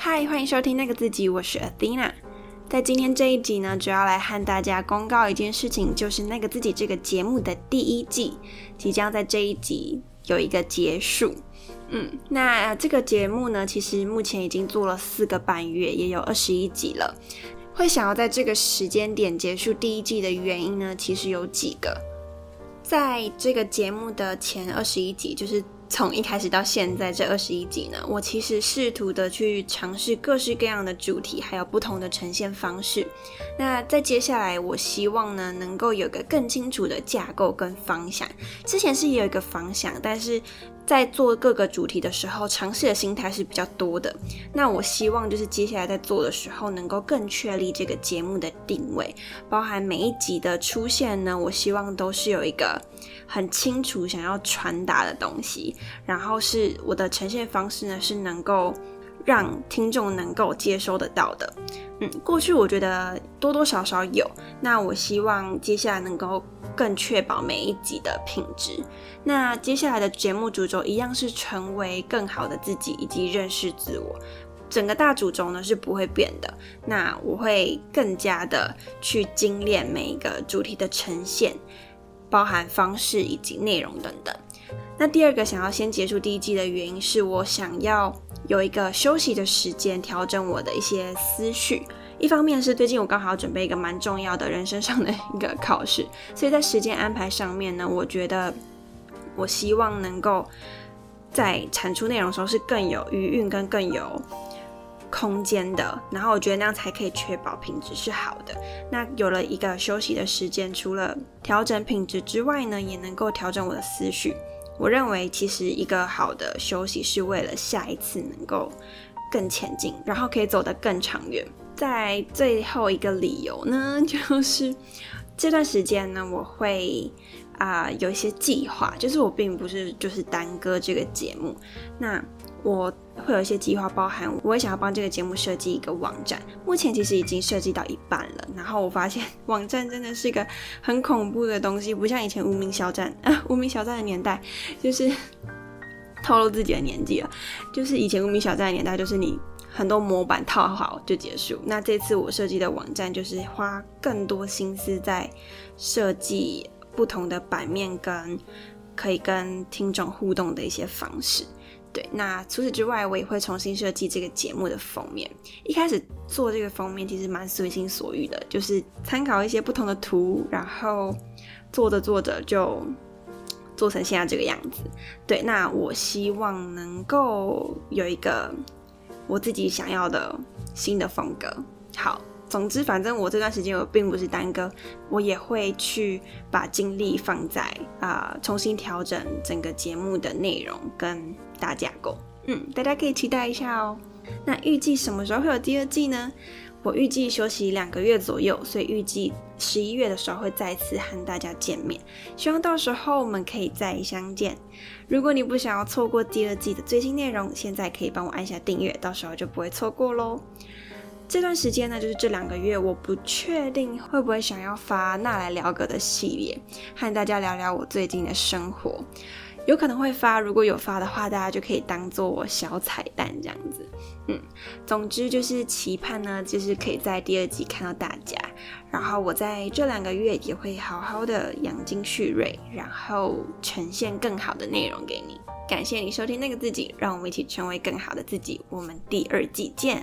嗨，欢迎收听那个自己，我是 Athena。在今天这一集呢，主要来和大家公告一件事情，就是那个自己这个节目的第一季即将在这一集有一个结束。嗯，那这个节目呢，其实目前已经做了四个半月，也有二十一集了。会想要在这个时间点结束第一季的原因呢，其实有几个。在这个节目的前二十一集，就是。从一开始到现在这二十一集呢，我其实试图的去尝试各式各样的主题，还有不同的呈现方式。那在接下来，我希望呢能够有个更清楚的架构跟方向。之前是有一个方向，但是。在做各个主题的时候，尝试的心态是比较多的。那我希望就是接下来在做的时候，能够更确立这个节目的定位，包含每一集的出现呢，我希望都是有一个很清楚想要传达的东西，然后是我的呈现方式呢是能够。让听众能够接收得到的，嗯，过去我觉得多多少少有，那我希望接下来能够更确保每一集的品质。那接下来的节目主轴一样是成为更好的自己以及认识自我，整个大主轴呢是不会变的。那我会更加的去精炼每一个主题的呈现，包含方式以及内容等等。那第二个想要先结束第一季的原因是我想要。有一个休息的时间，调整我的一些思绪。一方面是最近我刚好准备一个蛮重要的人生上的一个考试，所以在时间安排上面呢，我觉得我希望能够在产出内容的时候是更有余韵跟更有空间的。然后我觉得那样才可以确保品质是好的。那有了一个休息的时间，除了调整品质之外呢，也能够调整我的思绪。我认为，其实一个好的休息是为了下一次能够更前进，然后可以走得更长远。在最后一个理由呢，就是这段时间呢，我会啊有一些计划，就是我并不是就是耽搁这个节目，那我。会有一些计划，包含我也想要帮这个节目设计一个网站。目前其实已经设计到一半了，然后我发现网站真的是一个很恐怖的东西，不像以前无名小站啊，无名小站的年代就是透露自己的年纪了。就是以前无名小站的年代，就是你很多模板套好就结束。那这次我设计的网站，就是花更多心思在设计不同的版面跟可以跟听众互动的一些方式。对，那除此之外，我也会重新设计这个节目的封面。一开始做这个封面其实蛮随心所欲的，就是参考一些不同的图，然后做着做着就做成现在这个样子。对，那我希望能够有一个我自己想要的新的风格。好。总之，反正我这段时间我并不是单哥，我也会去把精力放在啊重新调整整个节目的内容跟大架构。嗯，大家可以期待一下哦。那预计什么时候会有第二季呢？我预计休息两个月左右，所以预计十一月的时候会再次和大家见面。希望到时候我们可以再相见。如果你不想要错过第二季的最新内容，现在可以帮我按下订阅，到时候就不会错过喽。这段时间呢，就是这两个月，我不确定会不会想要发“那来聊个”的系列，和大家聊聊我最近的生活。有可能会发，如果有发的话，大家就可以当做我小彩蛋这样子。嗯，总之就是期盼呢，就是可以在第二集看到大家。然后我在这两个月也会好好的养精蓄锐，然后呈现更好的内容给你。感谢你收听那个自己，让我们一起成为更好的自己。我们第二季见。